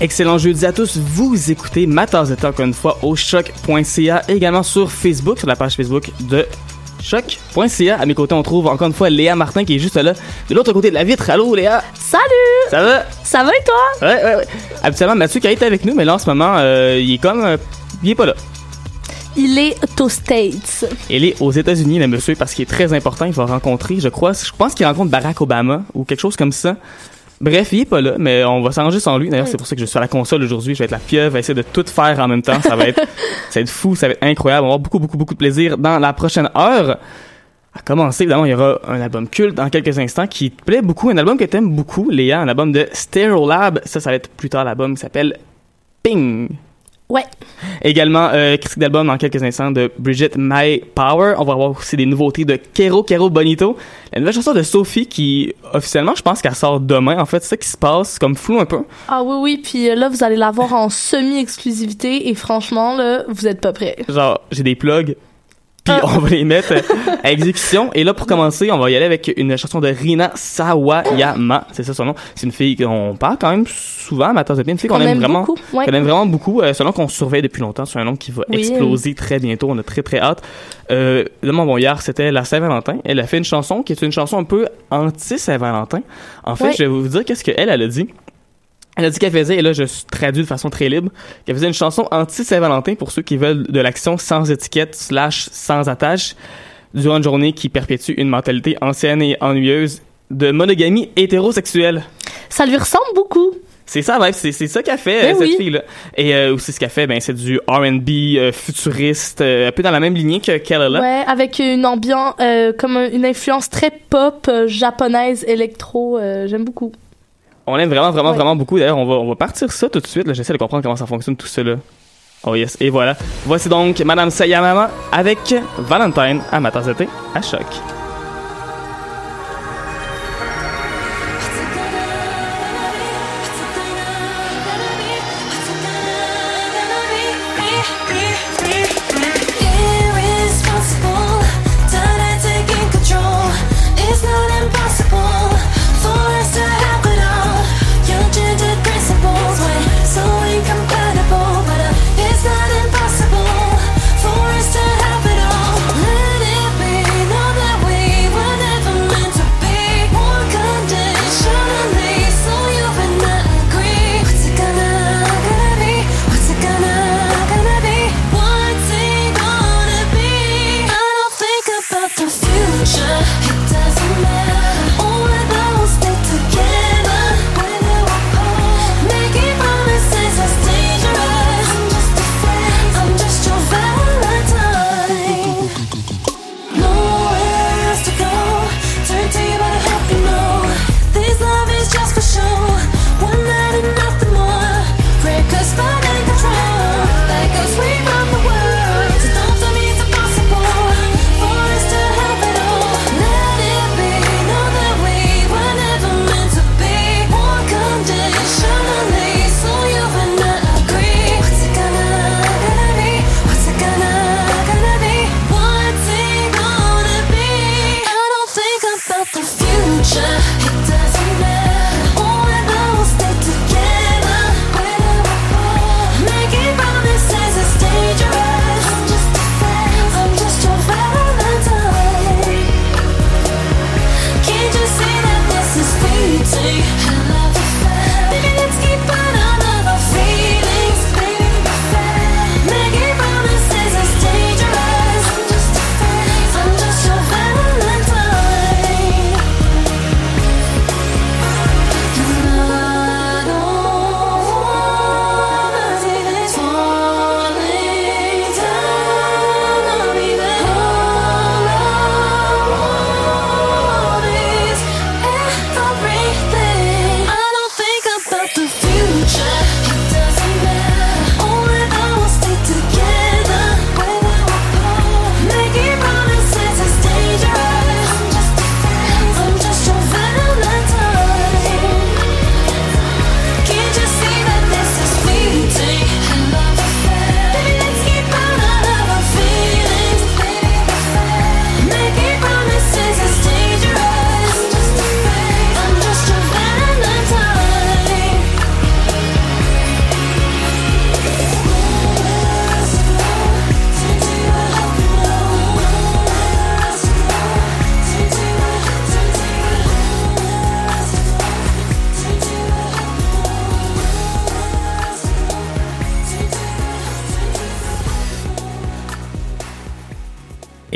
Excellent jeudi à tous. Vous écoutez ma tasse de encore une fois au choc.ca également sur Facebook, sur la page Facebook de choc.ca. À mes côtés, on trouve encore une fois Léa Martin qui est juste là, de l'autre côté de la vitre. Allô Léa? Salut! Ça va? Ça va et toi? Ouais, ouais, ouais. Habituellement, Mathieu qui est avec nous, mais là en ce moment, euh, il est comme. euh, il est pas là. Il est aux States. Il est aux États-Unis, le monsieur, parce qu'il est très important. Il va rencontrer, je crois, je pense qu'il rencontre Barack Obama ou quelque chose comme ça. Bref, il est pas là, mais on va s'arranger sans lui. D'ailleurs, c'est pour ça que je suis à la console aujourd'hui. Je vais être la pieuvre, essayer de tout faire en même temps. Ça va être, ça va être fou, ça va être incroyable. On va avoir beaucoup, beaucoup, beaucoup de plaisir dans la prochaine heure. À commencer, évidemment, il y aura un album culte dans quelques instants qui te plaît beaucoup. Un album que t'aimes beaucoup, Léa, un album de Stereolab. Ça, ça va être plus tard l'album qui s'appelle Ping. Ouais. Également, euh, critique d'album dans quelques instants de Bridget My Power. On va avoir aussi des nouveautés de Kero Kero Bonito. La nouvelle chanson de Sophie qui, officiellement, je pense qu'elle sort demain. En fait, c'est ça qui se passe, comme flou un peu. Ah oui, oui, puis euh, là, vous allez l'avoir en semi-exclusivité et franchement, là, vous êtes pas prêts. Genre, j'ai des plugs. Puis on va les mettre à exécution. Et là, pour commencer, on va y aller avec une chanson de Rina Sawayama. C'est ça son nom. C'est une fille qu'on parle quand même souvent ma thé. Une fille qu'on aime, aime vraiment. ouais. Qu'on aime vraiment beaucoup. Euh, c'est un nom qu'on surveille depuis longtemps. C'est un nom qui va Oui. exploser très bientôt. On a très très hâte. Euh, là, mon bon hier, c'était la Saint-Valentin. Elle a fait une chanson qui est une chanson un peu anti-Saint-Valentin. En fait, Ouais. je vais vous dire qu'est-ce qu'elle, elle a dit. Elle a dit qu'elle faisait, et là je traduis de façon très libre, qu'elle faisait une chanson anti-Saint-Valentin pour ceux qui veulent de l'action sans étiquette slash sans attache durant une journée qui perpétue une mentalité ancienne et ennuyeuse de monogamie hétérosexuelle. Ça lui ressemble beaucoup. C'est ça, ouais, c'est c'est ça qu'a fait Ben cette oui. fille-là. Et euh, aussi ce qu'elle fait, ben c'est du R&B euh, futuriste, euh, un peu dans la même lignée que qu'elle a là. Ouais, avec une ambiance, comme un- une influence très pop, japonaise, électro. J'aime beaucoup. On l'aime vraiment, vraiment, Ouais. vraiment beaucoup. D'ailleurs, on va, on va partir ça tout de suite. là. J'essaie de comprendre comment ça fonctionne tout là. Oh yes, et voilà. Voici donc Madame Sayamama avec Valentine à ma tasse de thé à choc.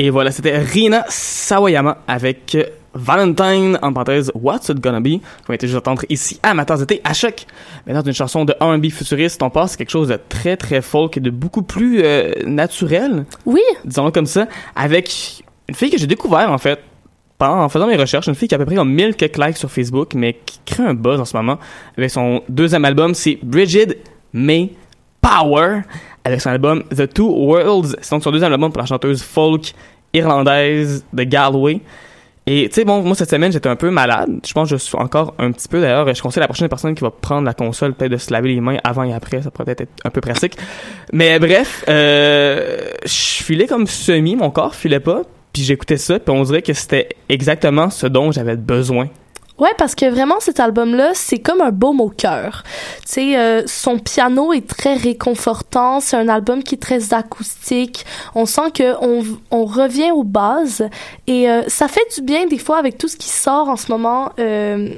Et voilà, c'était Rina Sawayama avec euh, Valentine, en parenthèse, What's It Gonna Be, qu'on été juste entendre ici à Matins d'été à choc. Maintenant, d'une chanson de R&B futuriste, on passe quelque chose de très très folk et de beaucoup plus euh, naturel. Oui. Disons-le comme ça, avec une fille que j'ai découvert en fait en faisant mes recherches, une fille qui a à peu près comme 1000 quelques likes sur Facebook, mais qui crée un buzz en ce moment avec son deuxième album, c'est Bridget May Power, avec son album The Two Worlds. C'est donc son deuxième album pour la chanteuse folk irlandaise de Galway. Et tu sais, bon, moi cette semaine j'étais un peu malade. Je pense que je suis encore un petit peu d'ailleurs. Je conseille à la prochaine personne qui va prendre la console peut-être de se laver les mains avant et après. Ça pourrait être un peu pratique. Mais bref, euh, je filais comme semi, mon corps filait pas. Puis j'écoutais ça, puis on dirait que c'était exactement ce dont j'avais besoin. Ouais, parce que vraiment cet album-là, c'est comme un baume au cœur. Tu sais, euh, son piano est très réconfortant. C'est un album qui est très acoustique. On sent que on, on revient aux bases et euh, ça fait du bien des fois avec tout ce qui sort en ce moment. Euh,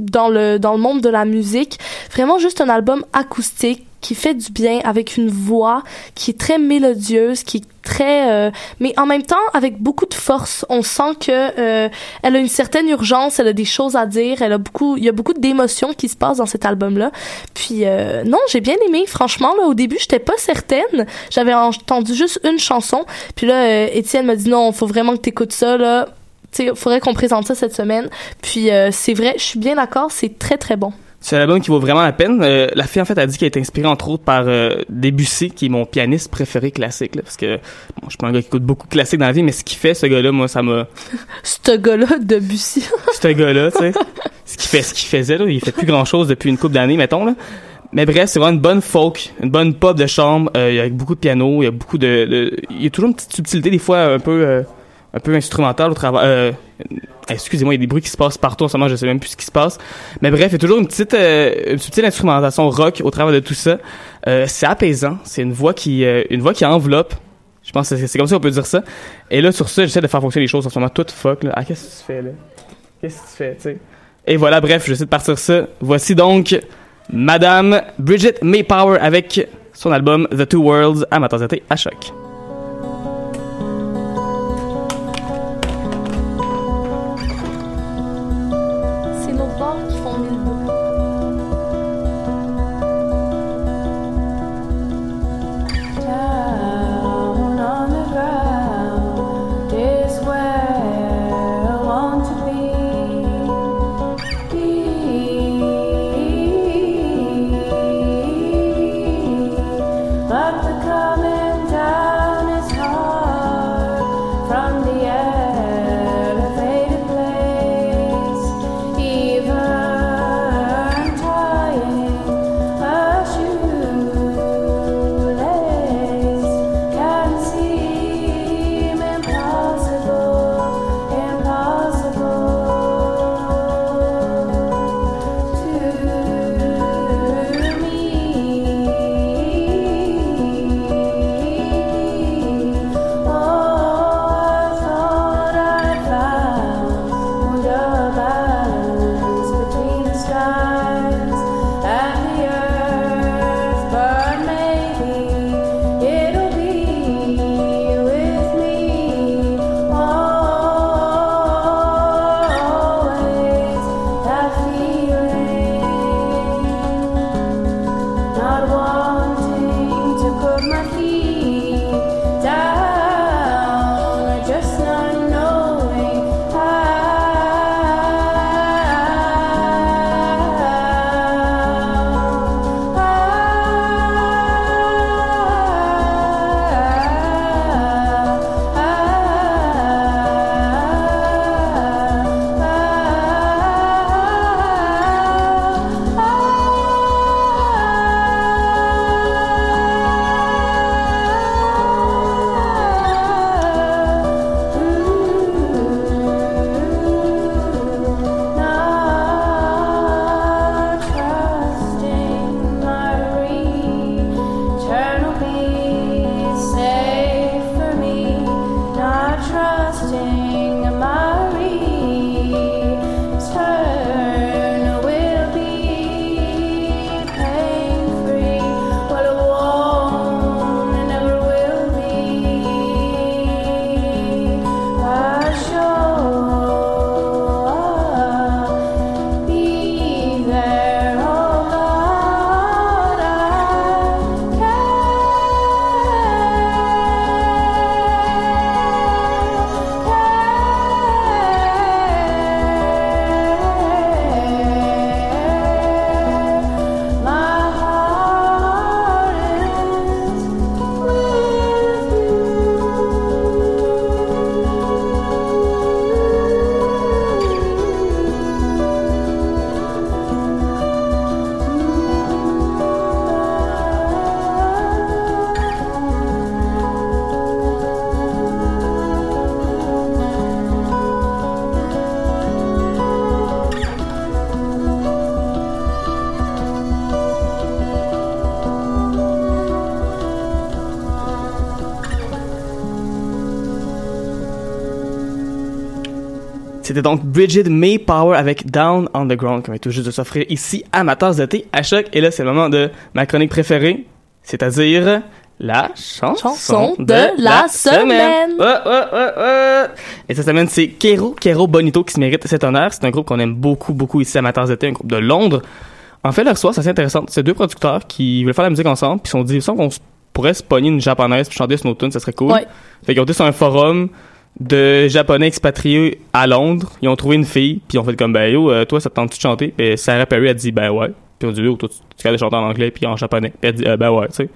dans le dans le monde de la musique, vraiment juste un album acoustique qui fait du bien avec une voix qui est très mélodieuse, qui est très euh, mais en même temps avec beaucoup de force. On sent que euh, elle a une certaine urgence, elle a des choses à dire, elle a beaucoup il y a beaucoup d'émotions qui se passent dans cet album là. Puis euh, non, j'ai bien aimé franchement là au début, j'étais pas certaine. J'avais entendu juste une chanson, puis là Étienne m'a dit non, faut vraiment que t'écoutes ça là. Tu faudrait qu'on présente ça cette semaine. Puis c'est vrai, je suis bien d'accord, c'est très très bon. C'est un album qui vaut vraiment la peine. Euh, la fille, en fait, a dit qu'elle est inspirée, entre autres, par euh, Debussy, qui est mon pianiste préféré classique. Là, parce que bon, je suis pas un gars qui écoute beaucoup de classique dans la vie, mais ce qu'il fait, ce gars-là, moi, ça m'a... Ce gars-là, Debussy. ce gars-là, tu sais. ce qu'il fait, ce qu'il faisait, là, il fait plus grand-chose depuis une couple d'années, mettons, là. Mais bref, c'est vraiment une bonne folk, une bonne pop de chambre, euh, il y a beaucoup de piano, il y a beaucoup de, de- Il y a toujours une petite subtilité, des fois, un peu... un peu instrumentale au travers... Euh, excusez-moi, il y a des bruits qui se passent partout en ce moment, je sais même plus ce qui se passe. Mais bref, il y a toujours une petite, euh, instrumentation rock au travers de tout ça. Euh, c'est apaisant, c'est une voix qui, une voix qui enveloppe. Je pense que c'est comme ça qu'on peut dire ça. Et là, sur ça, j'essaie de faire fonctionner les choses en ce moment. Tout fuck, là. Ah, qu'est-ce que tu fais, là? Qu'est-ce que tu fais, tu sais? Et voilà, bref, j'essaie de partir ça. Voici donc Madame Bridget Maypower avec son album The Two Worlds à Matin été à choc. C'était donc Bridget May Power avec Down on the Ground, qui vient tout juste de s'offrir ici à Amateurs de thé à choc. Et là, c'est le moment de ma chronique préférée, c'est-à-dire la chanson, Chanson de la semaine. Et cette semaine, c'est Kero, Kero Bonito qui se mérite cet honneur. C'est un groupe qu'on aime beaucoup, beaucoup ici à Amateurs de thé, un groupe de Londres. En fait, leur soir, c'est assez intéressant. C'est deux producteurs qui veulent faire la musique ensemble, puis ils se sont dit, il me semble qu'on pourrait se pogner une japonaise puis chanter sur nos tunes, ça serait cool. Ouais. Fait qu'ils ont été sur un forum de japonais expatriés à Londres. Ils ont trouvé une fille, puis ils ont fait comme, ben yo, euh, toi, ça te tente-tu de chanter? Puis Sarah Perry a dit, ben ouais. Puis on dit, yo, toi, tu, tu capable de chanter en anglais puis en japonais. Puis elle dit, euh, ben ouais, tu sais.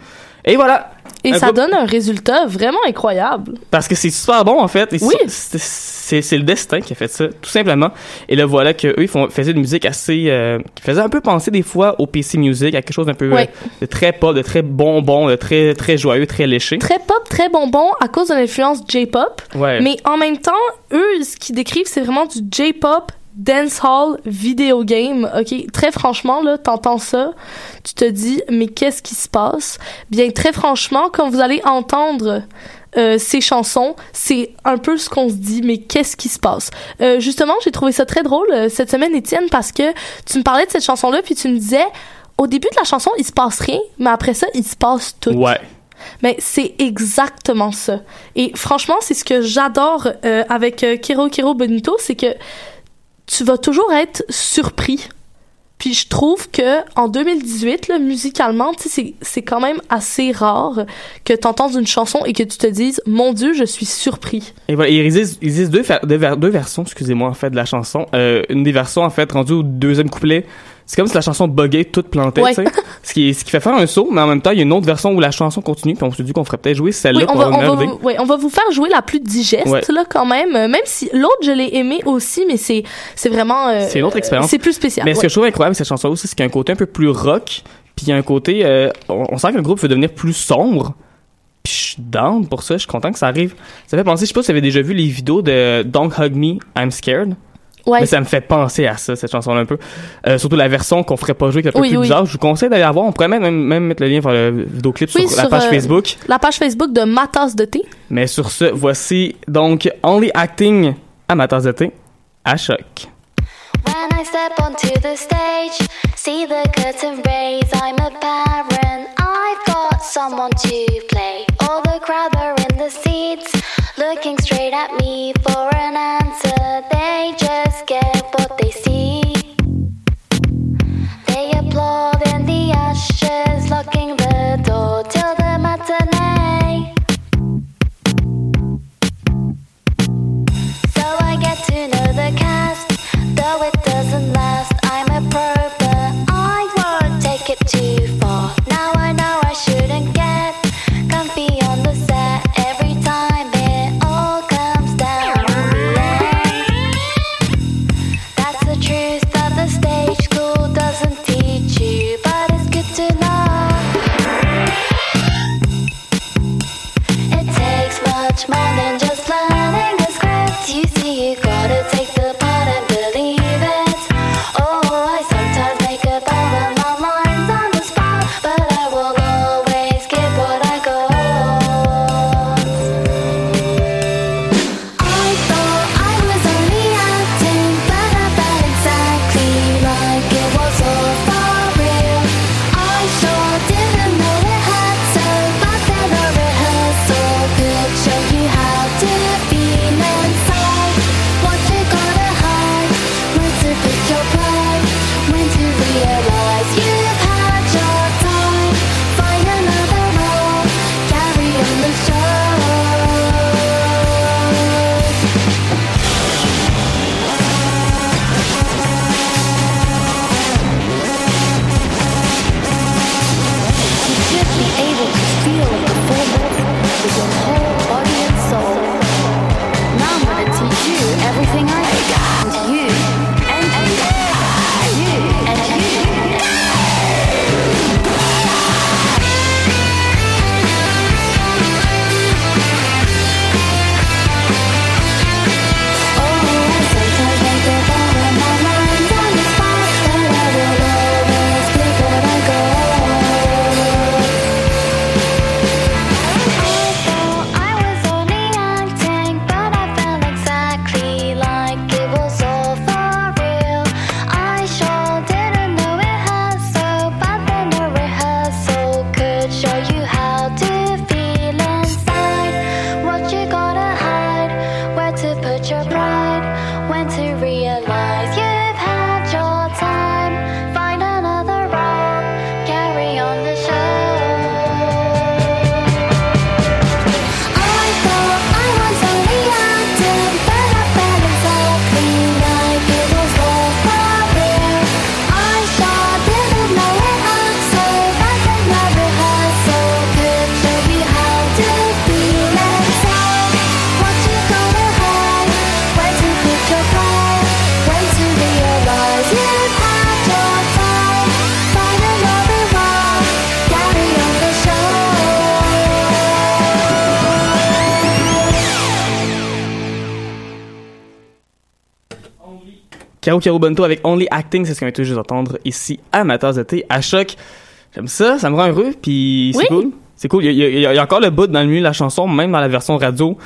Et voilà! Et Un ça donne un résultat vraiment incroyable. Parce que c'est super bon, en fait. Et Oui. c'est- le destin qui a fait ça, tout simplement. Et là, voilà que eux, ils font, faisaient une musique assez... euh, qui faisait un peu penser des fois au PC Music, à quelque chose d'un peu... Ouais. euh, de très pop, de très bonbon, de très, très joyeux, très léché. Très pop, très bonbon à cause de l'influence J-pop. Ouais. Mais en même temps, eux, ce qu'ils décrivent, c'est vraiment du J-pop dancehall video game. OK, très franchement là, t'entends ça, tu te dis mais qu'est-ce qui se passe? Bien très franchement, quand vous allez entendre euh, ces chansons, c'est un peu ce qu'on se dit, mais qu'est-ce qui se passe? Euh, justement, j'ai trouvé ça très drôle euh, cette semaine, Étienne, parce que tu me parlais de cette chanson-là, puis tu me disais, au début de la chanson, il se passe rien, mais après ça, il se passe tout. Ouais. Mais c'est exactement ça. Et franchement, c'est ce que j'adore euh, avec euh, Kiro Kiro Bonito, c'est que tu vas toujours être surpris. Puis je trouve que en 2018, là, musicalement, c'est- quand même assez rare que tu entendes une chanson et que tu te dises « Mon Dieu, je suis surpris Et voilà, il existe, il deux, deux versions, excusez-moi, en fait, de la chanson. Euh, une des versions, en fait, rendue au deuxième couplet, c'est comme si la chanson buguait toute plantée, Ouais. tu sais. Ce qui, ce qui fait faire un saut, mais en même temps, il y a une autre version où la chanson continue, puis on se dit qu'on ferait peut-être jouer ». celle-là Oui, on va, on, va vous, ouais, on va vous faire jouer la plus digeste, Ouais. là, quand même. Euh, Même si l'autre, je l'ai aimé aussi, mais c'est c'est vraiment... euh, C'est une autre expérience. C'est plus spécial. Mais ce que je trouve incroyable avec cette chanson aussi, c'est qu'il y a un côté un peu plus rock, puis il y a un côté, euh, on, on sent que le groupe veut devenir plus sombre. Puis je suis down pour ça, je suis content que ça arrive. Ça fait penser, je sais pas si vous avez déjà vu les vidéos de Don't Hug Me, I'm Scared. Ouais. Mais ça me fait penser à ça, cette chanson-là un peu. Euh, surtout la version qu'on ferait pas jouer, qui est un peu Oui, plus oui. bizarre. Je vous conseille d'aller la voir. On pourrait même, même, même mettre le lien vers le vidéoclip Oui, sur, la page euh, Facebook. La page Facebook de Ma tasse de thé. Mais sur ce, voici donc Only Acting à ma tasse de thé à choc. When I step onto the stage, see the curtain raise. I'm a parent, I've got someone to play. All the crowd are in the seats, looking straight at me for an answer. They just get what they see. They applaud Caro Bonto avec Only Acting, c'est ce qu'on tout juste d'entendre ici à ma tasse de thé à choc. J'aime ça, ça me rend heureux, puis c'est Oui. cool. C'est cool. Il y, a, il y a- il y a encore le bout dans le milieu de la chanson, même dans la version radio,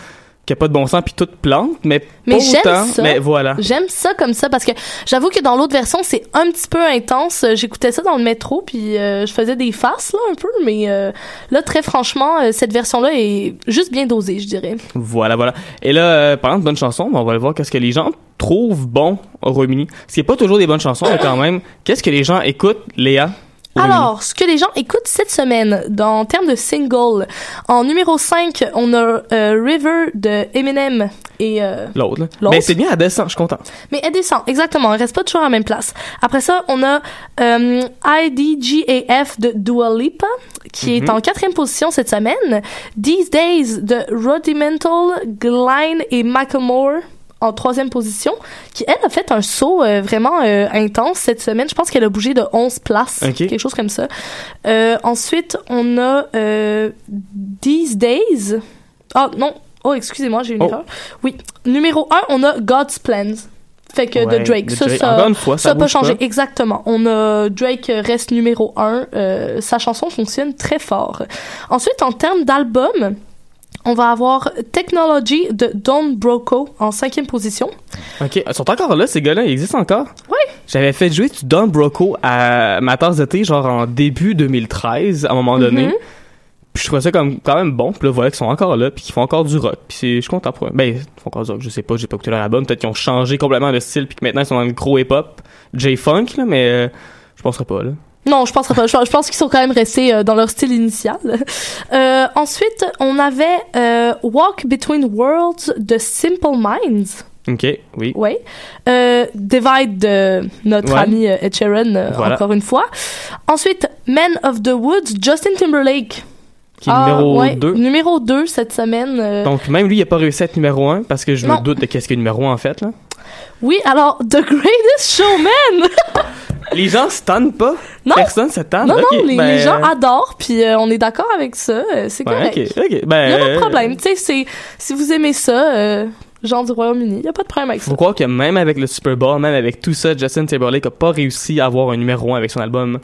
qui a pas de bon sens puis toute plante, mais, Mais j'aime ça. Mais voilà. J'aime ça comme ça parce que j'avoue que dans l'autre version, c'est un petit peu intense. J'écoutais ça dans le métro puis euh, je faisais des faces là un peu, mais euh, là très franchement, euh, cette version-là est juste bien dosée, je dirais. Voilà, voilà. Et là, euh, parlant de bonnes chansons, on va aller voir qu'est-ce que les gens trouvent bon au Royaume-Uni. Ce qui est pas toujours des bonnes chansons, mais quand même. Qu'est-ce que les gens écoutent, Léa? Alors, ce que les gens écoutent cette semaine, dans en termes de single, en numéro 5, on a euh, River de Eminem et euh, L'autre? Mais c'est bien, elle descend, je suis content. Mais elle descend, exactement. Elle reste pas toujours à la même place. Après ça, on a euh, IDGAF de Dua Lipa, qui est Mhm. en quatrième position cette semaine. These Days de Rudimental, Glyne et Macklemore en troisième position, qui, elle, a fait un saut euh, vraiment euh, intense cette semaine. Je pense qu'elle a bougé de 11 places, Ok. quelque chose comme ça. Euh, ensuite, on a euh, These Days. Ah, non. Oh, excusez-moi, j'ai une Oh. erreur. Oui. Numéro 1, on a God's Plans. Fait que Ouais, de Drake. de Ça, Drake. ça, une fois, ça ça peut bouge changer. pas. Exactement. On a Drake euh, reste numéro 1. Euh, sa chanson fonctionne très fort. Ensuite, en termes d'album, on va avoir Technology de Don Broco en cinquième position. OK. Ils sont encore là, ces gars-là? Ils existent encore? Oui. J'avais fait jouer du Don Broco à ma tasse de thé, genre en début 2013, à un moment donné. Mhm. Puis je trouvais ça comme, quand même bon. Puis là, voilà qu'ils sont encore là, puis qu'ils font encore du rock. Puis je suis content pour eux. Ben, ils font encore du rock, je sais pas, j'ai pas écouté leur album. Peut-être qu'ils ont changé complètement de style, puis que maintenant ils sont dans le gros hip-hop, J-Funk, là, mais euh, je penserais pas, là. Non, je penserais pas. Je, je pense qu'ils sont quand même restés euh, dans leur style initial. Euh, ensuite, on avait euh, Walk Between Worlds de Simple Minds. OK, oui. Oui. Divide de notre Ouais. ami Ed Sheeran, Voilà. encore une fois. Ensuite, Men of the Woods, Justin Timberlake. Qui est Ah, numéro ouais, 2. Numéro 2 cette semaine. euh, Donc, même lui, il a pas réussi à être numéro 1, parce que je Non. me doute de qu'est-ce que numéro 1, en fait, là. Oui, alors, The Greatest Showman! Les gens se tannent pas. Non. Personne se tanne. non, non, les, ben, les gens adorent, puis euh, on est d'accord avec ça. euh, c'est Ouais, correct. ok, ok. Ben, Il y a pas de problème. Tu sais, si vous aimez ça, euh, genre du Royaume-Uni, il y a pas de problème avec ça. Faut croire que même avec le Super Bowl, même avec tout ça, Justin Timberlake a pas réussi à avoir un numéro 1 avec son album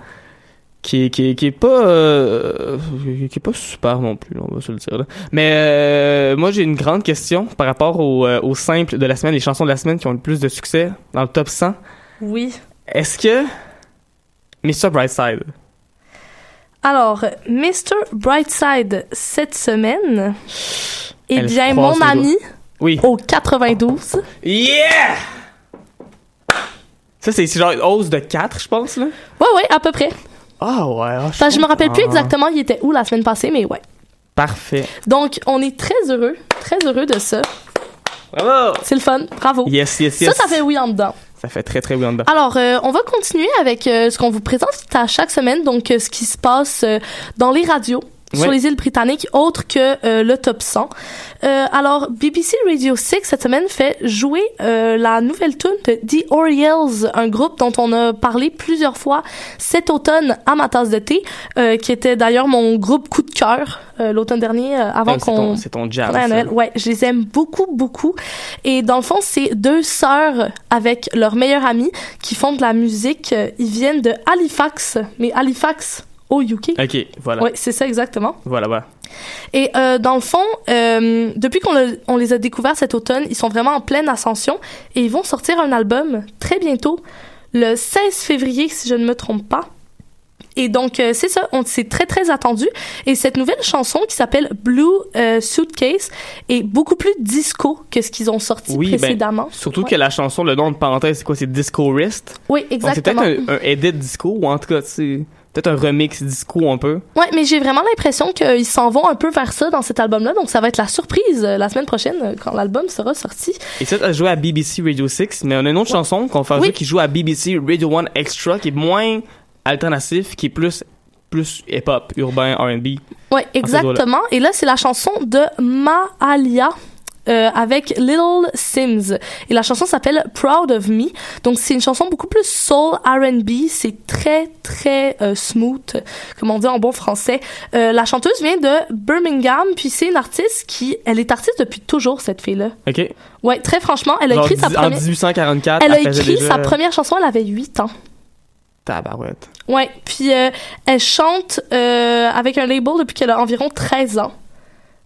qui est, qui est, qui est pas euh, qui est pas super non plus, on va se le dire. Là. Mais euh, moi j'ai une grande question par rapport au, euh, au simple de la semaine, les chansons de la semaine qui ont le plus de succès dans le top 100. Oui. Est-ce que Mr. Brightside? Alors, Mr. Brightside, cette semaine, eh Elle bien, mon ami, Oui. au 92. Yeah! Ça c'est c'est genre une hausse de 4, je pense là. Ouais, ouais, à peu près. Ah ouais. ah, Enfin, je me rappelle plus exactement il était où la semaine passée, mais ouais. Parfait. Donc, on est très heureux, très heureux de ça. Bravo! C'est le fun, bravo. Yes, yes, Ça, yes. ça fait oui en dedans. Ça fait très très bien dedans. Alors, euh, on va continuer avec euh, ce qu'on vous présente à chaque semaine, donc euh, ce qui se passe euh, dans les radios sur Ouais. les îles britanniques, autre que euh, le top 100. Euh, alors, BBC Radio 6 cette semaine fait jouer euh, la nouvelle tune de The Orioles, un groupe dont on a parlé plusieurs fois cet automne à ma tasse de thé, euh, qui était d'ailleurs mon groupe coup de cœur euh, l'automne dernier, euh, avant Ah, c'est qu'on ton- C'est ton. Ouais, à ça. Noël. Ouais, je les aime beaucoup, beaucoup. Et dans le fond, c'est deux sœurs avec leur meilleure amie qui font de la musique. Ils viennent de Halifax, mais Halifax au UK. Ok, voilà. Ouais, c'est ça exactement. Voilà, voilà. Et euh, dans le fond, euh, depuis qu'on le- on les a découverts cet automne, ils sont vraiment en pleine ascension et ils vont sortir un album très bientôt, le 16 février, si je ne me trompe pas. Et donc, euh, c'est ça, on c'est très, très attendu. Et cette nouvelle chanson qui s'appelle Blue euh, Suitcase est beaucoup plus disco que ce qu'ils ont sorti Oui, ben, précédemment. surtout Ouais. que la chanson, le nom de parenthèse, c'est quoi? C'est Disco Wrist? Oui, Donc c'est exactement. peut-être un, un edit disco, ou en tout cas, c'est peut-être un remix disco un peu. Ouais, mais j'ai vraiment l'impression qu'ils s'en vont un peu vers ça dans cet album-là. Donc, ça va être la surprise euh, la semaine prochaine euh, quand l'album sera sorti. Et ça, ça joue à BBC Radio 6, mais on a une autre chanson qu'on fait Oui. jouer qui joue à BBC Radio 1 Extra, qui est moins alternatif, qui est plus, plus hip-hop, urbain, R&B. Ouais, exactement. Et là, c'est la chanson de Maalia. Euh, avec Little Sims. Et la chanson s'appelle Proud of Me. Donc c'est une chanson beaucoup plus soul R&B. C'est très très euh, smooth, comme on dit en bon français. Euh, la chanteuse vient de Birmingham, puis c'est une artiste qui, elle est artiste depuis toujours cette fille-là. OK. Ouais, très franchement, elle a Genre écrit sa dix- En première. 1844, Elle a écrit déjà... sa première chanson, elle avait 8 ans. Tabarouette. Ouais, puis elle chante avec un label depuis qu'elle a environ 13 ans.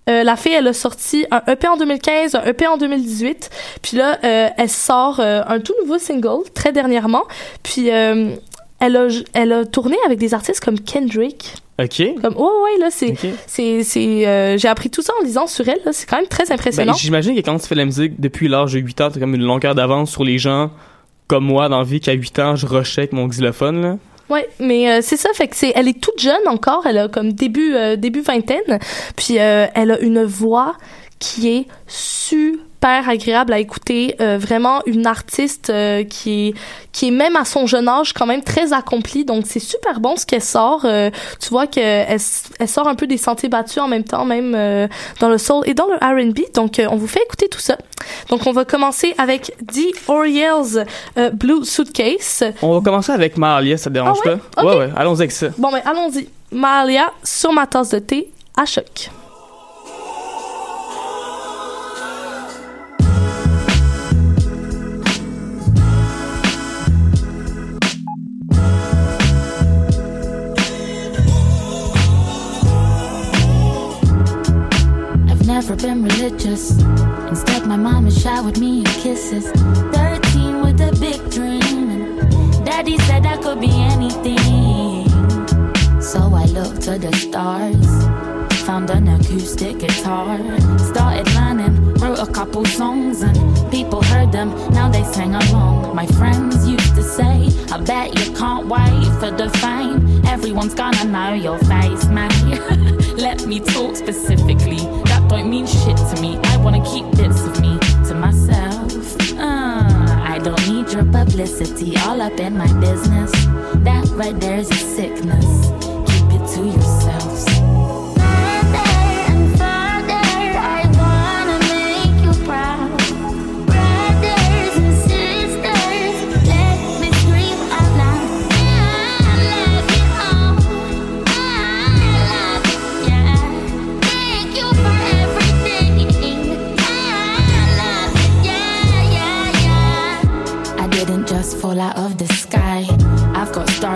Euh, la fille, elle a sorti un EP en 2015, un EP en 2018. Puis là, euh, elle sort euh, un tout nouveau single très dernièrement. Puis elle a elle a tourné avec des artistes comme Kendrick. OK. Comme ouais ouais là c'est c'est c'est euh, j'ai appris tout ça en lisant sur elle là, c'est quand même très impressionnant. Ben, J'imagine que quand tu fais de la musique depuis l'âge de 8 ans, t'as comme une longueur d'avance sur les gens comme moi dans la vie qu'à 8 ans, je rushais avec mon xylophone. Là. Ouais, mais euh, c'est ça, fait que c'est, elle est toute jeune encore, elle a comme début euh, début vingtaine, puis euh, elle a une voix qui est super agréable à écouter, euh, vraiment une artiste euh, qui est qui est même à son jeune âge quand même très accomplie, donc c'est super bon ce qu'elle sort. euh, tu vois que elle, elle sort un peu des sentiers battus en même temps, même dans le soul et dans le R&B. Donc on vous fait écouter tout ça. Donc on va commencer avec The Orioles Blue Suitcase. On va commencer avec Mahalia, ça te dérange Ah ouais? pas? Ok. Ouais, ouais, allons avec ça. Bon, ben, allons-y. Mahalia sur ma tasse de thé à choc. Been religious. Instead, my mama showered me in kisses. 13 with a big dream. And daddy said I could be anything. So I looked to the stars. Found an acoustic guitar. Started learning, wrote a couple songs, and people heard them. Now they sing along. My friends used to say, I bet you can't wait for the fame. Everyone's gonna know your face, man. Let me talk specifically. Don't mean shit to me. I wanna keep bits of me to myself. Uh, I don't need your publicity all up in my business. That right there's a sickness.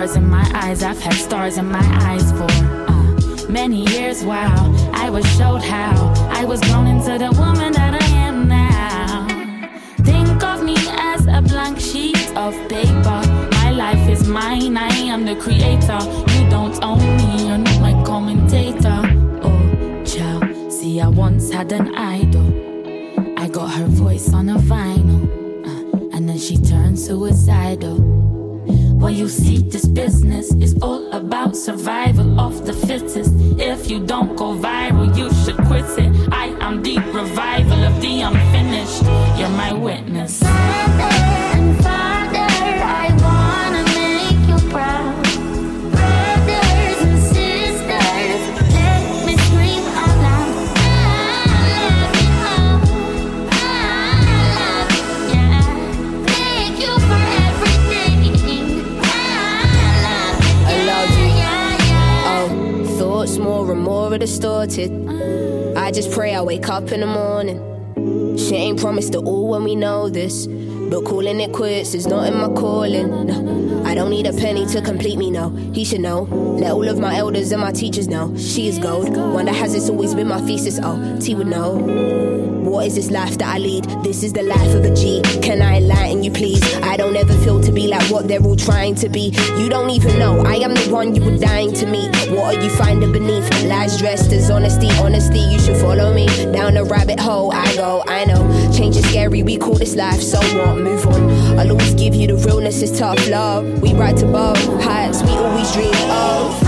Stars in my eyes, I've had stars in my eyes for uh, many years. Wow, I was showed how I was grown into the woman that I am now. Think of me as a blank sheet of paper. My life is mine, I am the creator. You don't own me, you're not my commentator. Oh, child, see, I once had an idol. I got her voice on a vinyl. uh, and then she turned suicidal. Well, you see, this business is all about survival of the fittest. If you don't go viral, I just pray I wake up in the morning. She ain't promised it all when we know this. But calling it quits is not in my calling. No, I don't need a penny to complete me, no. He should know. Let all of my elders and my teachers know. She is gold. Wonder has this always been my thesis? Oh, T would know. What is this life that I lead? This is the life of a G. Can I enlighten you, please? I don't ever feel to be like what they're all trying to be. You don't even know. I am the one you were dying to meet. What are you finding beneath? Lies dressed as honesty. Honesty, you should follow me. Down a rabbit hole, I go, I know. Change is scary, we call this life, so what? Move on. I'll always give you the realness, it's tough love. We ride to above heights we always dream of.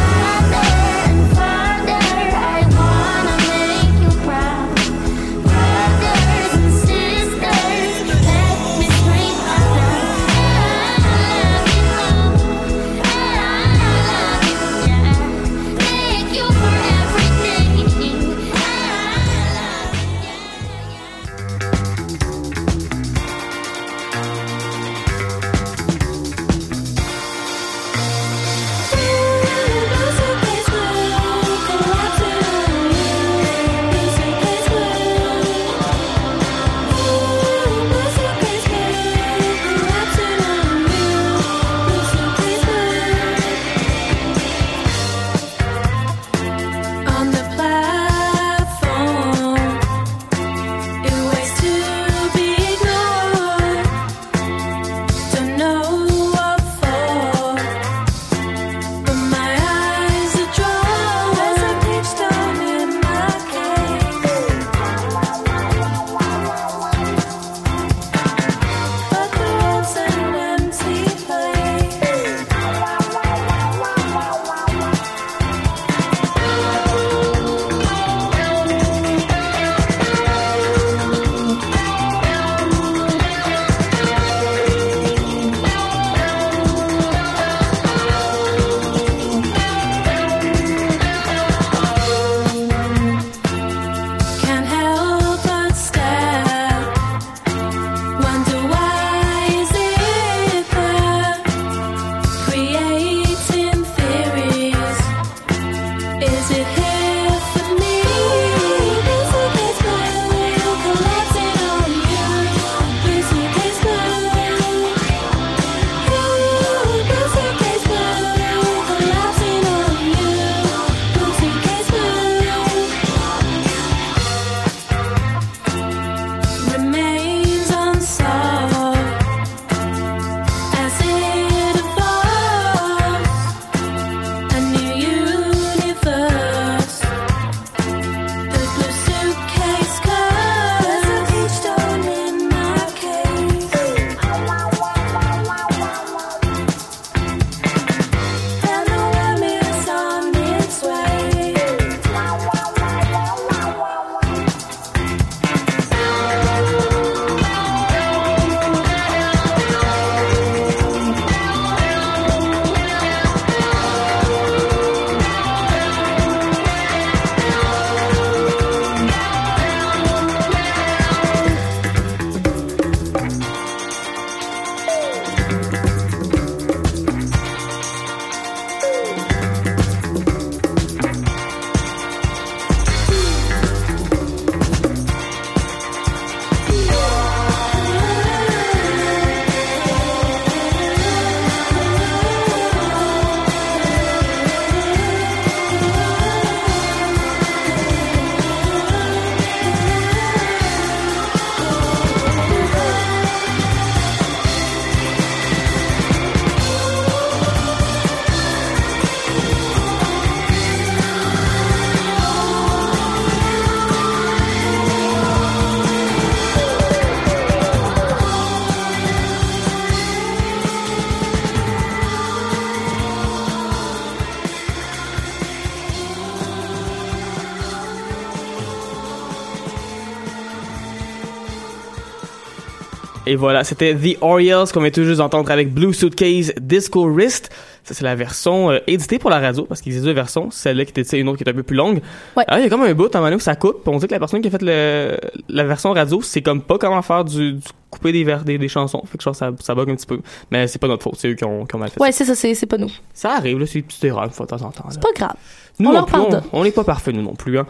Et voilà, c'était The Orioles qu'on vient tout juste d'entendre avec Blue Suitcase Disco Wrist. Ça, c'est la version euh, éditée pour la radio, parce qu'il y deux versions. Celle-là qui était une autre qui est un peu plus longue. Ah, il y a comme un bout, à un moment où ça coupe. On dit que la personne qui a fait le, la version radio, c'est comme pas comment faire du, du couper des, vers, des, des chansons. Fait que que ça, ça bug un petit peu. Mais c'est pas notre faute, c'est eux qui ont, qui ont mal fait Ouais, c'est ça, c'est pas nous. ça. Arrive, là, c'est des petites erreurs, une fois de temps en temps. C'est pas grave. Nous on non plus, on- n'est pas parfait, nous non plus. Hein.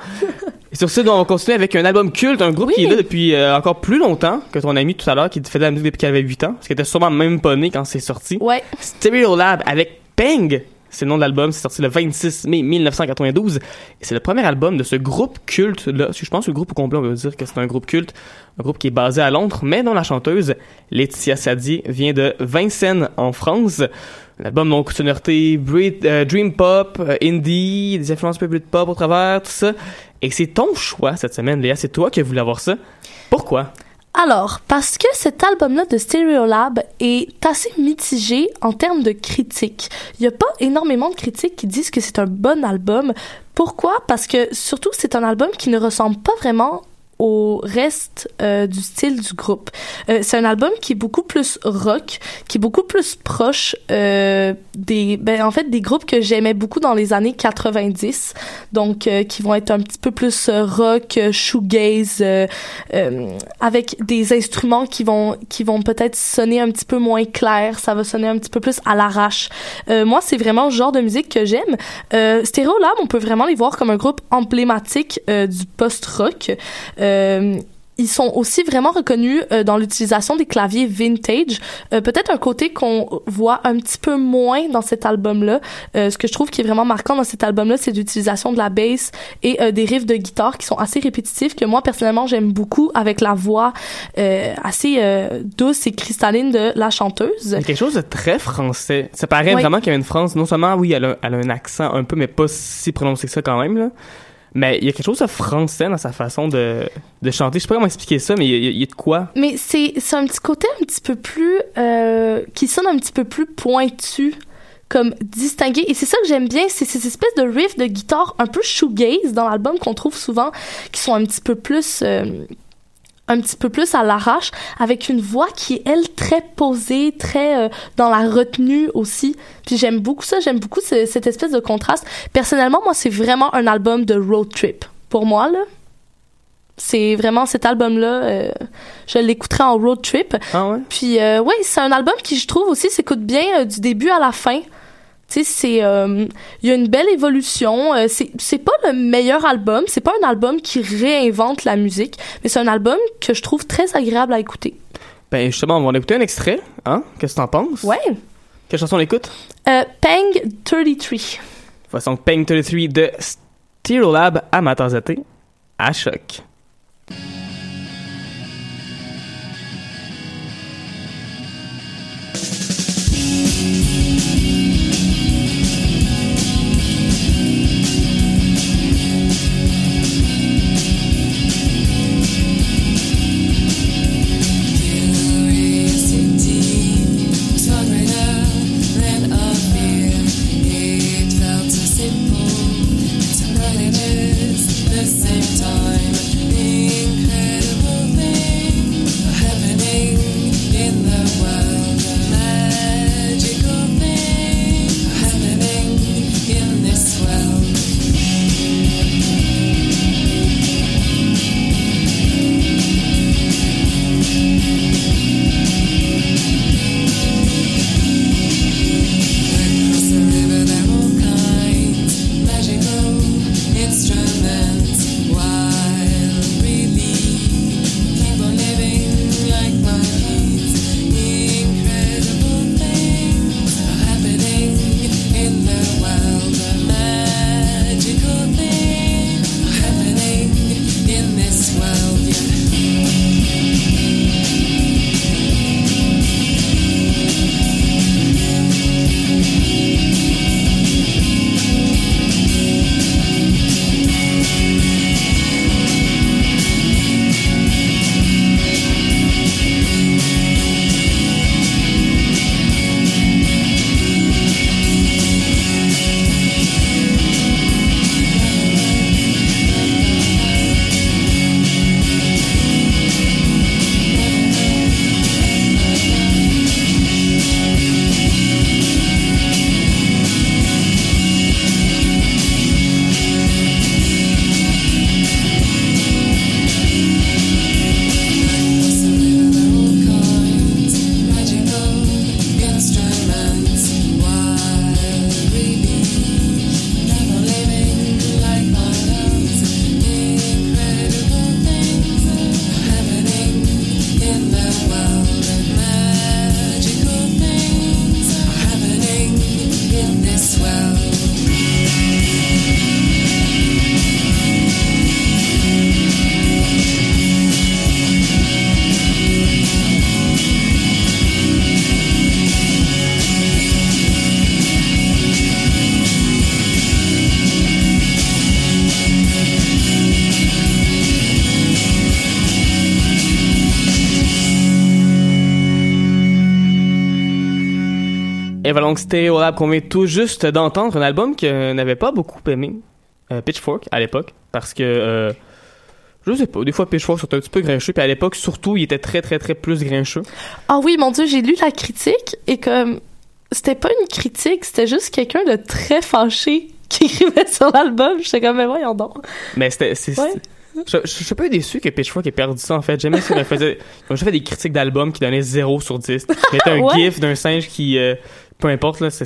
Et sur ce, donc, on va continuer avec un album culte, un groupe qui est là depuis euh, encore plus longtemps que ton ami tout à l'heure, qui faisait de la musique depuis qu'il avait 8 ans, parce qu'il était sûrement même pas né quand c'est sorti. Ouais. Stereolab avec Peng. C'est le nom de l'album, c'est sorti le 26 mai 1992. Et c'est le premier album de ce groupe culte-là. Je pense que le groupe au complet, on va dire que c'est un groupe culte. Un groupe qui est basé à Londres, mais dont la chanteuse, Laetitia Sadi, vient de Vincennes, en France. L'album, donc, sonorité euh, Dream Pop, euh, Indie, des influences peu de pop au travers, tout ça. Et c'est ton choix cette semaine, Léa. C'est toi qui as voulu avoir ça. Pourquoi? Alors, parce que cet album-là de Stereolab est assez mitigé en termes de critiques. Il n'y a pas énormément de critiques qui disent que c'est un bon album. Pourquoi? Parce que surtout, c'est un album qui ne ressemble pas vraiment au reste euh, du style du groupe. Euh, c'est un album qui est beaucoup plus rock, qui est beaucoup plus proche euh, des ben en fait des groupes que j'aimais beaucoup dans les années 90 donc qui vont être un petit peu plus rock shoegaze avec des instruments qui vont qui vont peut-être sonner un petit peu moins clair, ça va sonner un petit peu plus à l'arrache. Moi, c'est vraiment le genre de musique que j'aime. Euh, Stereolab, on peut vraiment les voir comme un groupe emblématique du post-rock. Ils sont aussi vraiment reconnus euh, dans l'utilisation des claviers vintage. Euh, Peut-être un côté qu'on voit un petit peu moins dans cet album-là. Euh, ce que je trouve qui est vraiment marquant dans cet album-là, c'est l'utilisation de la bass et euh, des riffs de guitare qui sont assez répétitifs, que moi personnellement j'aime beaucoup avec la voix euh, assez euh, douce et cristalline de la chanteuse. Quelque chose de très français. Ça paraît Oui. vraiment qu'il y a une France, non seulement, oui, elle a, elle a un accent un peu, mais pas si prononcé que ça quand même, là. Mais il y a quelque chose de français dans sa façon de, de chanter. Je sais pas comment expliquer ça, mais il y a, de quoi. Mais c'est c'est un petit côté un petit peu plus euh, qui sonne un petit peu plus pointu comme distingué et c'est ça que j'aime bien c'est ces espèces de riffs de guitare un peu shoegaze dans l'album qu'on trouve souvent qui sont un petit peu plus euh, un petit peu plus à l'arrache avec une voix qui est elle très posée très euh, dans la retenue aussi puis j'aime beaucoup ça j'aime beaucoup ce- cette espèce de contraste personnellement moi c'est vraiment un album de road trip pour moi là c'est vraiment cet album-là, euh, je l'écouterai en road trip. Ah ouais? Puis euh, oui, c'est un album qui, je trouve aussi, s'écoute bien du début à la fin. Tu sais, c'est, euh, il y a une belle évolution. Euh, c'est, c'est pas le meilleur album, c'est pas un album qui réinvente la musique, mais c'est un album que je trouve très agréable à écouter. Ben, justement, on va écouter un extrait, hein? Qu'est-ce que t'en penses? Ouais. Quelle chanson on écoute? Euh, Pang 33. Façon Peng 33 de Stereolab Matanzate à choc. Voilà donc Stereolab qu'on vient tout juste d'entendre, un album que n'avait pas beaucoup aimé euh, Pitchfork à l'époque, parce que euh, je sais pas, des fois Pitchfork sont un petit peu grincheux, puis à l'époque surtout il était très très très plus grincheux. Ah oui, mon dieu, j'ai lu la critique et comme c'était pas une critique, c'était juste quelqu'un de très fâché qui écrivait sur l'album. J'étais comme mais voyons donc. Mais c'était c'est Ouais. je, je suis un peu déçu que Pitchfork ait perdu ça en fait. J'aimais ça. Ils ont fait des critiques d'albums qui donnaient 0 sur 10. Ils mettaient un Ouais. gif d'un singe qui, euh, peu importe, là, c'est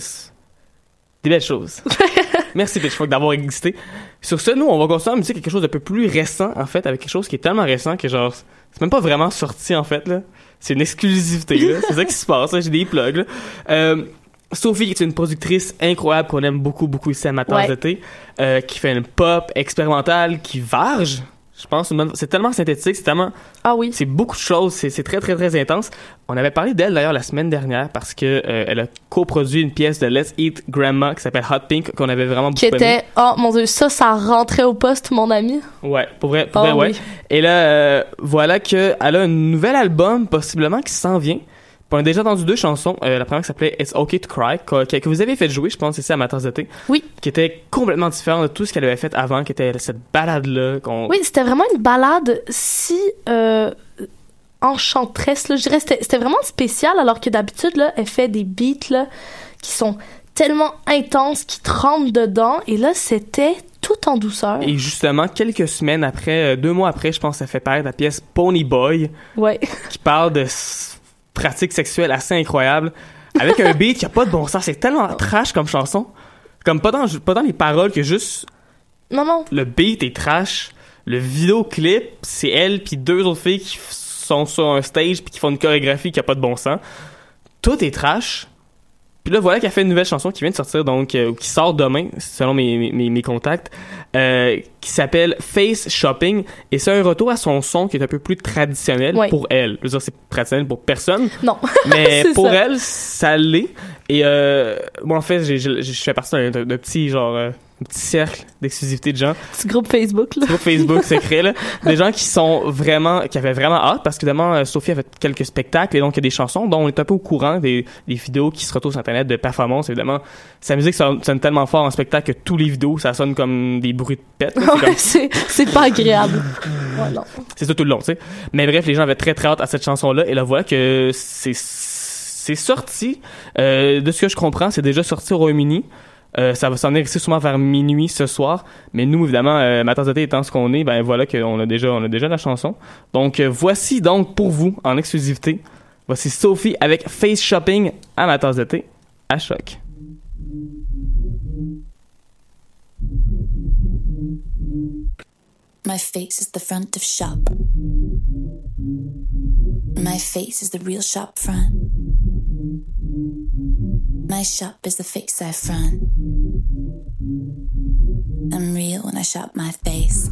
des belles choses. Merci Pitchfork d'avoir existé. Sur ce, nous, on va continuer à musique quelque chose de peu plus récent en fait, avec quelque chose qui est tellement récent que genre, c'est même pas vraiment sorti en fait là. C'est une exclusivité là. C'est ça qui se passe. J'ai des plugs. Là. Euh, Sophie, qui est une productrice incroyable qu'on aime beaucoup, beaucoup ici à Matin Ouais. d'été, euh, qui fait une pop expérimentale qui varge. Je pense, c'est tellement synthétique, c'est tellement, Ah oui. c'est beaucoup de choses, c'est très très très intense. On avait parlé d'elle d'ailleurs la semaine dernière parce que euh, elle a coproduit une pièce de Let's Eat Grandma qui s'appelle Hot Pink qu'on avait vraiment beaucoup Qui aimé. était oh mon dieu, ça ça rentrait au poste mon ami. Ouais, pour vrai, pour Ah vrai, ouais. Et là, euh, voilà que elle a un nouvel album possiblement qui s'en vient. On a déjà entendu deux chansons. Euh, la première qui s'appelait It's Okay to Cry, que, vous avez fait jouer, je pense, ici à Matins d'été. Oui. Qui était complètement différent de tout ce qu'elle avait fait avant, qui était cette balade-là. qu'on- Oui, c'était vraiment une balade si euh, enchanteresse. Là. Je dirais c'était c'était vraiment spécial alors que d'habitude là, elle fait des beats là, qui sont tellement intenses, qui te rentrent dedans. Et là, c'était tout en douceur. Et justement, quelques semaines après, euh, deux mois après, je pense, ça fait paraître la pièce Pony Boy, Ouais. qui parle de pratiques sexuelles assez incroyables, avec un beat qui a pas de bon sens. C'est tellement trash comme chanson. Comme pas dans, pas dans les paroles que juste Non, non. le beat est trash. Le vidéoclip, c'est elle puis deux autres filles qui sont sur un stage puis qui font une chorégraphie qui a pas de bon sens. Tout est trash. Puis là, voilà qu'elle fait une nouvelle chanson qui vient de sortir, donc, euh, qui sort demain, selon mes, mes- mes, mes contacts, euh, qui s'appelle Face Shopping. Et c'est un retour à son son qui est un peu plus traditionnel Ouais. pour elle. Je veux dire, c'est traditionnel pour personne. Non. Mais pour ça. elle, ça l'est. Et euh, moi, en fait, je fais partie d'un petit, genre, euh, un petit cercle d'exclusivité de gens Petit groupe Facebook là. groupe Facebook secret là, des gens qui sont vraiment qui avaient vraiment hâte parce que évidemment euh, Sophie a fait quelques spectacles et donc il y a des chansons dont on est un peu au courant des, des vidéos qui se retrouvent sur internet de performance évidemment sa musique sonne, sonne tellement fort en spectacle que tous les vidéos ça sonne comme des bruits de pète. C'est comme- pas agréable. Non. c'est ça tout le long tu sais mais bref les gens avaient très très hâte à cette chanson là et là voilà que c'est c'est sorti Euh, de ce que je comprends c'est déjà sorti au Royaume-Uni Euh, ça va s'en aller ici sûrement vers minuit ce soir. Mais nous, évidemment, euh, ma tasse étant ce qu'on est, ben voilà qu'on a déjà, on a déjà la chanson. Donc, euh, voici donc pour vous, en exclusivité, voici Sophie avec Face Shopping à ma tasse de thé à choc. My face is the front of shop. My face is the real shop front. My shop is the face I front. I'm real when I shop my face.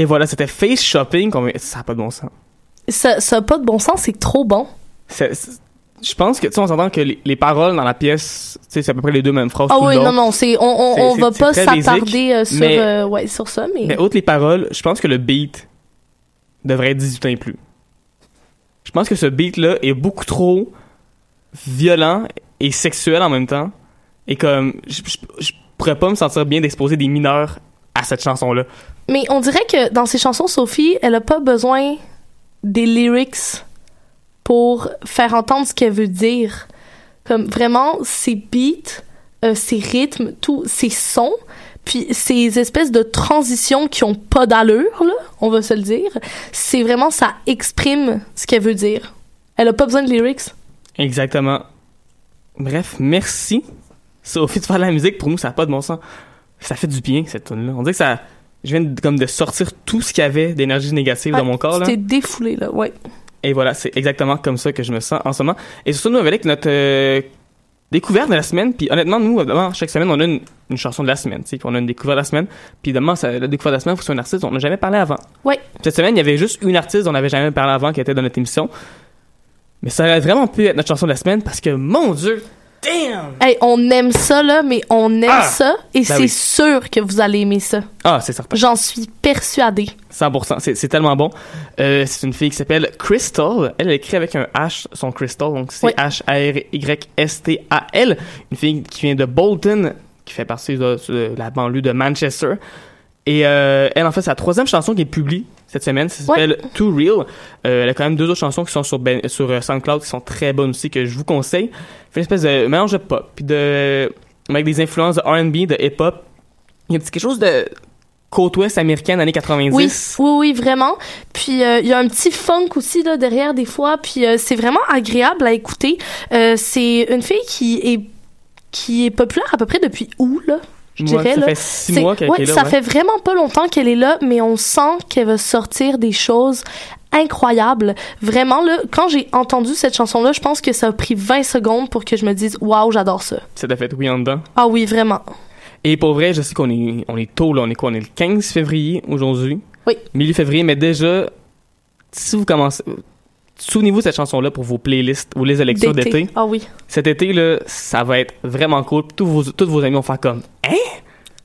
Et voilà, c'était Face Shopping. Ça n'a pas de bon sens. Ça ça a pas de bon sens, c'est trop bon. Je pense que, tu sais, on s'entend que les, les paroles dans la pièce, tu sais, c'est à peu près les deux mêmes phrases. Ah oui, non, non, c'est, on, on, on va pas s'attarder euh, sur, mais- euh, ouais, sur ça, mais. Mais outre les paroles, je pense que le beat devrait être 18 ans et plus. Je pense que ce beat-là est beaucoup trop violent et sexuel en même temps. Et comme, je, je, je pourrais pas me sentir bien d'exposer des mineurs à cette chanson-là. Mais on dirait que dans ses chansons, Sophie, elle a pas besoin des lyrics pour faire entendre ce qu'elle veut dire. Comme vraiment, ses beats, euh, ses rythmes, tout, ses sons, puis ces espèces de transitions qui ont pas d'allure, on va se le dire, c'est vraiment, ça exprime ce qu'elle veut dire. Elle a pas besoin de lyrics. Exactement. Bref, merci Sophie de faire de la musique. Pour nous, ça n'a pas de bon sens. Ça fait du bien, cette tune là On dirait que ça... Je viens de, comme de sortir tout ce qu'il y avait d'énergie négative dans mon corps. Là. C'était défoulé, là, ouais. Et voilà, c'est exactement comme ça que je me sens en ce moment. Et surtout, nous, avec notre euh, découverte de la semaine, puis honnêtement, nous, chaque semaine, on a une, une chanson de la semaine, tu sais, on a une découverte de la semaine. Puis ça, la découverte de la semaine, il faut que ce soit un artiste dont on n'a jamais parlé avant. Ouais. Cette semaine, il y avait juste une artiste dont on n'avait jamais parlé avant qui était dans notre émission. Mais ça aurait vraiment pu être notre chanson de la semaine parce que, mon Dieu, damn! Hey, on aime ça, là, mais on aime Ah! ça, et Ben c'est oui. sûr que vous allez aimer ça. Ah, c'est certain. J'en suis persuadée. 100%. C'est, c'est tellement bon. Euh, c'est une fille qui s'appelle Crystal. Elle, elle écrit avec un H, son Crystal. Donc, c'est H-A-R-Y-S-T-A-L. Une fille qui vient de Bolton, qui fait partie de, de la banlieue de Manchester. Et euh, elle, en fait, c'est la troisième chanson qui est publiée cette semaine. Ça s'appelle Too Real. Euh, elle a quand même deux autres chansons qui sont sur, ben- sur euh, SoundCloud qui sont très bonnes aussi, que je vous conseille. Elle fait une espèce de mélange de pop, puis de, avec des influences de R&B, de hip-hop. Il y a un petit quelque chose de côte ouest américaine, années 90. Oui, oui, oui, vraiment. Puis euh, il y a un petit funk aussi là derrière des fois. Puis euh, c'est vraiment agréable à écouter. Euh, c'est une fille qui est qui est populaire à peu près depuis où là? Je dirais ça là. fait six mois qu'elle ouais, est là, Ça ouais. fait vraiment pas longtemps qu'elle est là, mais on sent qu'elle va sortir des choses incroyables. Vraiment là, quand j'ai entendu cette chanson là, je pense que ça a pris 20 secondes pour que je me dise waouh, j'adore ça. Ça t'a fait oui en dedans? Ah oui, vraiment. Et pour vrai, je sais qu'on est, on est tôt, là. On est quoi? On est le 15 février aujourd'hui? Oui. Milieu février, mais déjà, si vous commencez. Souvenez-vous de cette chanson-là pour vos playlists ou les lectures d'été. Ah oui. Cet été, là, ça va être vraiment cool. Tous vos, tous vos amis vont faire comme Hein?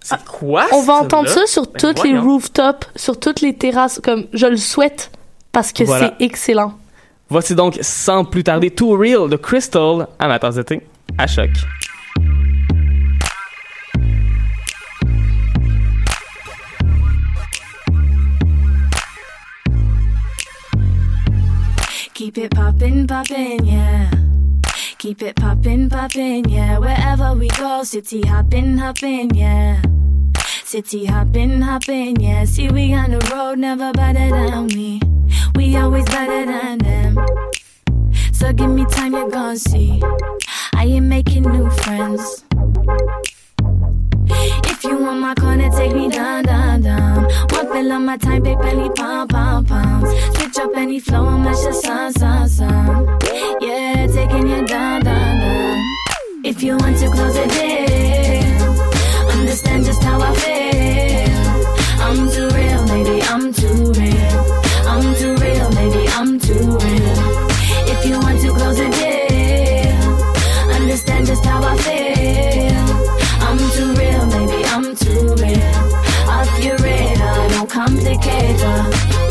C'est quoi? On va entendre ça sur Ben toutes les rooftops, sur toutes les terrasses, comme je le souhaite, parce que Voilà. c'est excellent. Voici donc, sans plus tarder, Too Real de Crystal tasse d'été à choc. Keep it poppin', poppin', yeah. Keep it poppin', poppin', yeah. Wherever we go, city hoppin', hoppin', yeah. City hoppin', hoppin', yeah. See, we on the road, never better than we. We always better than them. So give me time, you're gonna see. I ain't making new friends. If you want my corner, take me down, down, down. One fill on my time, big belly, pom, pom, poms. Switch up any flow, and match the sun, sun, sun. Yeah, taking you down, down, down. If you want to close the deal, understand just how I feel. I'm too real, complicate.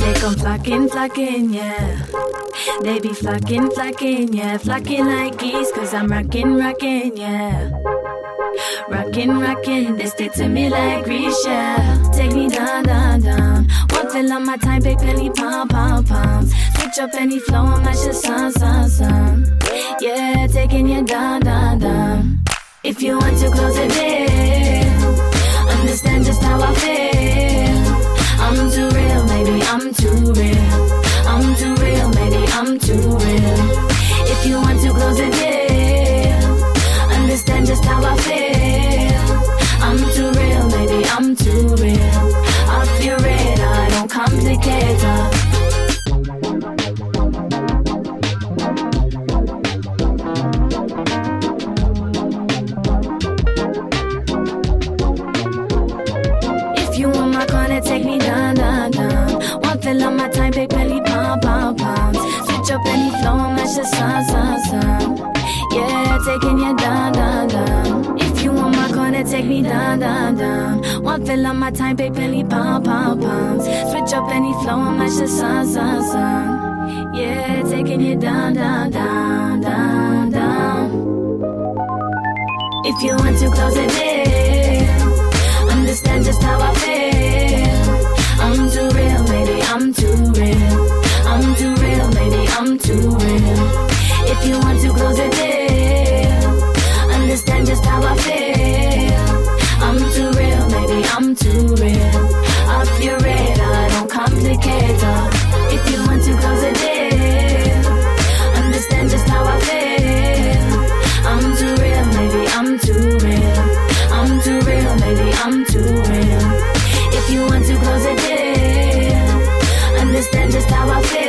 They come flocking, flocking, yeah. They be flocking, flocking, yeah. Flocking like geese, cause I'm rocking, rocking, yeah. Rockin', rockin', they stick to me like grease, yeah. Take me down, down, down. One fill on my time, big belly, pom, pom, poms. Switch up any flow and match the sun, sun. Yeah, taking you down, down, down. If you want to close the deal, understand just how I feel. I'm too real, maybe I'm too real. I'm too real, maybe I'm too real. If you want to close the deal, understand just how I feel. I'm too real, maybe I'm too real. Off your radar, I don't complicate uh. The sun, sun, sun. Yeah, taking you down, down, down. If you want my corner, take me down, down, down. One fill on my time, big belly, pom, pom, poms. Switch up any flow match the sun, sun, sun. Yeah, taking you down, down, down, down, down. If you want to close the deal, understand just how I feel. I'm too real, maybe I'm too real. I'm too real, maybe I'm too real. If you want to close the deal, understand just how I feel. I'm too real, maybe I'm too real. Off your radar, don't complicate her. If you want to close the deal, understand just how I feel. I'm too real, maybe I'm too real. I'm too real, maybe I'm too real. If you want to close the deal, understand just how I feel.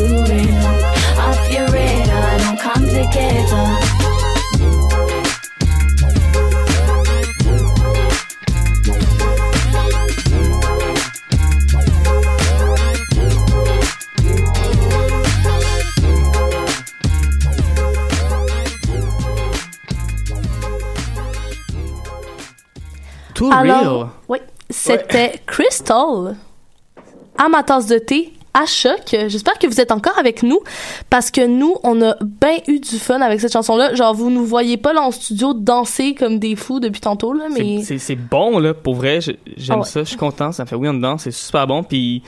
Off your radar, don't. Too Alors, oui, c'était Crystal, à ma tasse de thé, à choc. J'espère que vous êtes encore avec nous parce que nous, on a bien eu du fun avec cette chanson-là. Genre, vous nous voyez pas là en studio danser comme des fous depuis tantôt, là, mais. C'est- bon, là, pour vrai. J'ai- J'aime Ah ouais. ça, je suis content, ça me fait oui en dedans, c'est super bon. Puis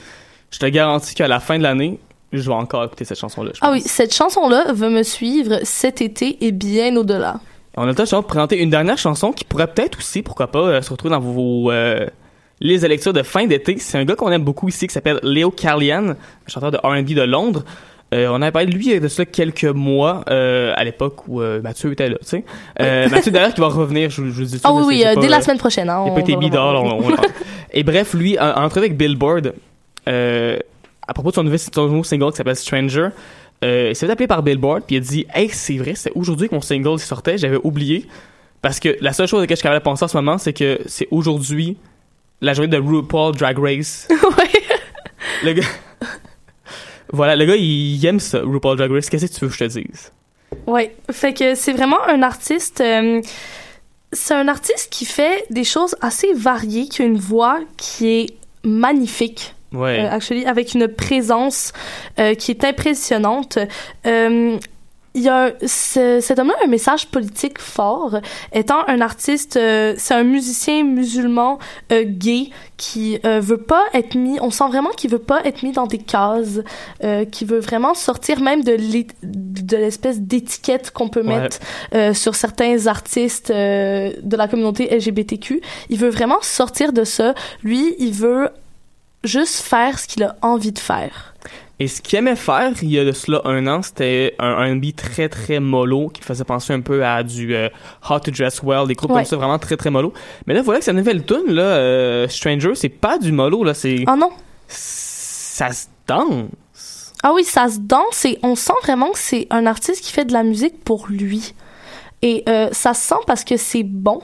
je te garantis qu'à la fin de l'année, je vais encore écouter cette chanson-là. Ah oui, cette chanson-là va me suivre cet été et bien au-delà. On a le temps de présenter une dernière chanson qui pourrait peut-être aussi, pourquoi pas, euh, se retrouver dans vos euh, listes de lecture de fin d'été. C'est un gars qu'on aime beaucoup ici qui s'appelle Leo Carlian, chanteur de R&B de Londres. Euh, on avait parlé de lui il y a de cela quelques mois euh, à l'époque où euh, Mathieu était là, tu sais. Mathieu d'ailleurs qui va revenir, je, je vous dis tout de Ah suite, oui, oui, dès la semaine prochaine. Hein, il a dehors. on- on- Et bref, lui, en en entrevue avec Billboard, à propos de son nouveau, son nouveau single qui s'appelle Stranger, il s'est fait appeler par Billboard, puis il a dit Hey, c'est vrai, c'est aujourd'hui que mon single sortait, j'avais oublié. Parce que la seule chose à laquelle je suis capable de penser en ce moment, c'est que c'est aujourd'hui la journée de RuPaul Drag Race. Le gars. voilà, le gars, il aime ça, RuPaul Drag Race. Qu'est-ce que tu veux que je te dise? Ouais, fait que c'est vraiment un artiste. euh, c'est un artiste qui fait des choses assez variées, qui a une voix qui est magnifique. Ouais. Euh, actually, avec une présence euh, qui est impressionnante. Euh, il y a ce- cet homme-là a un message politique fort. Étant un artiste, euh, c'est un musicien musulman euh, gay qui euh, veut pas être mis. On sent vraiment qu'il veut pas être mis dans des cases, euh, qui veut vraiment sortir même de l'espèce d'étiquette qu'on peut Ouais. mettre euh, sur certains artistes euh, de la communauté LGBTQ. Il veut vraiment sortir de ça. Lui, il veut juste faire ce qu'il a envie de faire. Et ce qu'il aimait faire, il y a de cela un an, c'était un R&B très très mollo qui faisait penser un peu à du euh, How to Dress Well, des groupes Ouais. comme ça vraiment très très mollo. Mais là, voilà que sa nouvelle tune là, euh, Stranger, c'est pas du mollo là, c'est Oh non. ça se danse. Ah oui, ça se danse et on sent vraiment que c'est un artiste qui fait de la musique pour lui. Et euh, ça se sent parce que c'est bon,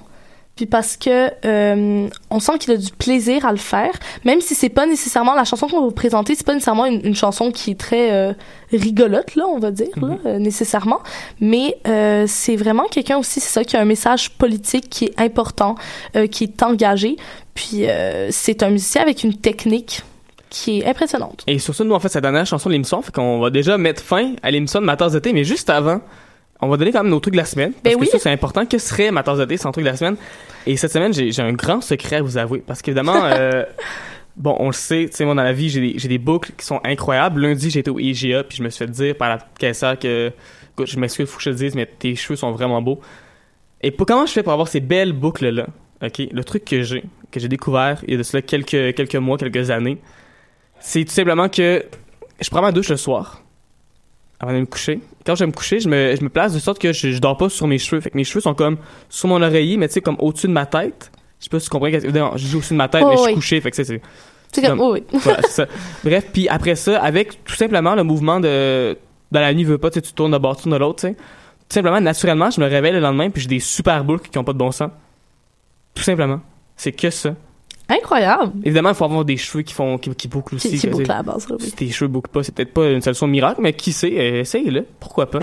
puis parce que euh, on sent qu'il a du plaisir à le faire, même si c'est pas nécessairement la chanson qu'on va vous présenter, c'est pas nécessairement une, une chanson qui est très euh, rigolote là, on va dire là, euh, nécessairement, mais euh, c'est vraiment quelqu'un aussi, c'est ça, qui a un message politique qui est important, euh, qui est engagé, puis euh, c'est un musicien avec une technique qui est impressionnante. Et sur ça, nous, en fait, la dernière chanson de l'émission. Fait qu'on va déjà mettre fin à l'émission de Ma tasse de thé. Mais juste avant, on va donner quand même nos trucs de la semaine. Parce Ben que oui. ça, c'est important. Que serait Ma tasse de thé sans truc de la semaine? Et cette semaine, j'ai un grand secret à vous avouer. Parce qu'évidemment, euh, bon, on le sait, tu sais, moi, dans la vie, j'ai des, boucles qui sont incroyables. Lundi, j'étais au IGA, puis je me suis fait dire par la caissière que, écoute, je m'excuse, faut que je te dise, mais tes cheveux sont vraiment beaux. Et pour, comment je fais pour avoir ces belles boucles-là? OK? Le truc que j'ai, que j'ai découvert il y a de cela quelques, quelques mois, quelques années, c'est tout simplement que je prends ma douche le soir avant de me coucher. Quand je vais me coucher, je me, je me place de sorte que je, je dors pas sur mes cheveux. Fait que mes cheveux sont comme sur mon oreiller, mais tu sais, comme au-dessus de ma tête. Je sais pas si tu comprends. Non, je dis au-dessus de ma tête, Oh, mais je suis oui. couché. Fait que c'est- c'est. Comme, oh oui. Voilà, ça. Bref, puis après ça, avec tout simplement le mouvement de. Dans la nuit, veux pas, tu tournes de bord, tu tournes de l'autre, tu sais. Tout simplement, naturellement, je me réveille le lendemain, puis j'ai des super boucles qui ont pas de bon sens. Tout simplement. C'est que ça. Incroyable. Évidemment, il faut avoir des cheveux qui font qui, qui bouclent aussi. Qui, qui que, boucle tu sais, à la base, oui. Si tes cheveux bouclent pas, c'est peut-être pas une solution miracle, mais qui sait, euh, essaye-le. Pourquoi pas?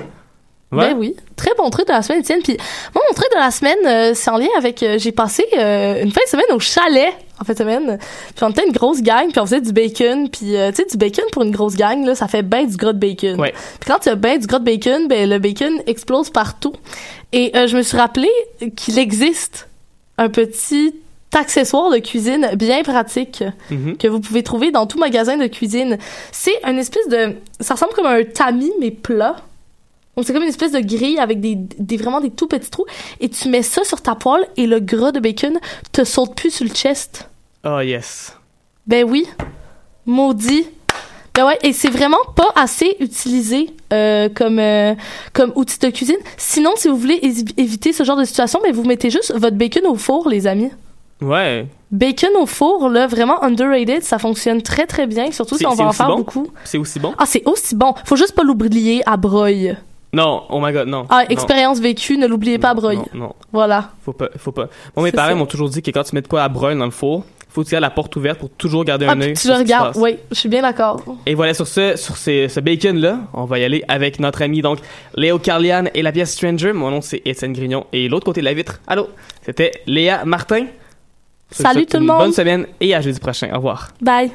Ouais. Ben oui, très bon truc de la semaine, Étienne. Puis moi, mon truc de la semaine, euh, c'est en lien avec... euh, j'ai passé euh, une fin de semaine au chalet, en fin de semaine. Puis on était une grosse gang, puis on faisait du bacon. Puis tu sais, du bacon pour une grosse gang, là, ça fait ben du gras de bacon. Ouais. Puis quand tu as ben du gras de bacon, ben le bacon explose partout. Et euh, je me suis rappelé qu'il existe un petit accessoire de cuisine bien pratique Mhm. que vous pouvez trouver dans tout magasin de cuisine. C'est une espèce de... Ça ressemble comme un tamis, mais plat. Donc c'est comme une espèce de grille avec des, des vraiment des tout petits trous. Et tu mets ça sur ta poêle et le gras de bacon te saute plus sur le chest. Oh yes. Ben oui. Maudit. Ben ouais, et c'est vraiment pas assez utilisé euh, comme euh, comme outil de cuisine. Sinon, si vous voulez éviter ce genre de situation, ben vous mettez juste votre bacon au four, les amis. Ouais. Bacon au four, là, vraiment underrated, ça fonctionne très très bien, surtout si on va en faire bon? beaucoup. C'est aussi bon? Ah, c'est aussi bon. Faut juste pas l'oublier à broye. Non, oh my god, non. Ah, expérience vécue, ne l'oubliez pas à broye. Non, non, Voilà. faut pas, faut pas. Moi, mes parents m'ont toujours dit que quand tu mets de quoi à broil dans le four, faut que tu la porte ouverte pour toujours garder Ah, un œil. tu le regardes. Oui, je suis bien d'accord. Et voilà, sur ce, sur ces- ce bacon-là, on va y aller avec notre ami, donc, Léo Carlian et la pièce Stranger. Mon nom, c'est Étienne Grignon. Et l'autre côté de la vitre, allô, c'était Léa Martin. Salut tout le monde. Bonne semaine et à jeudi prochain. Au revoir. Bye.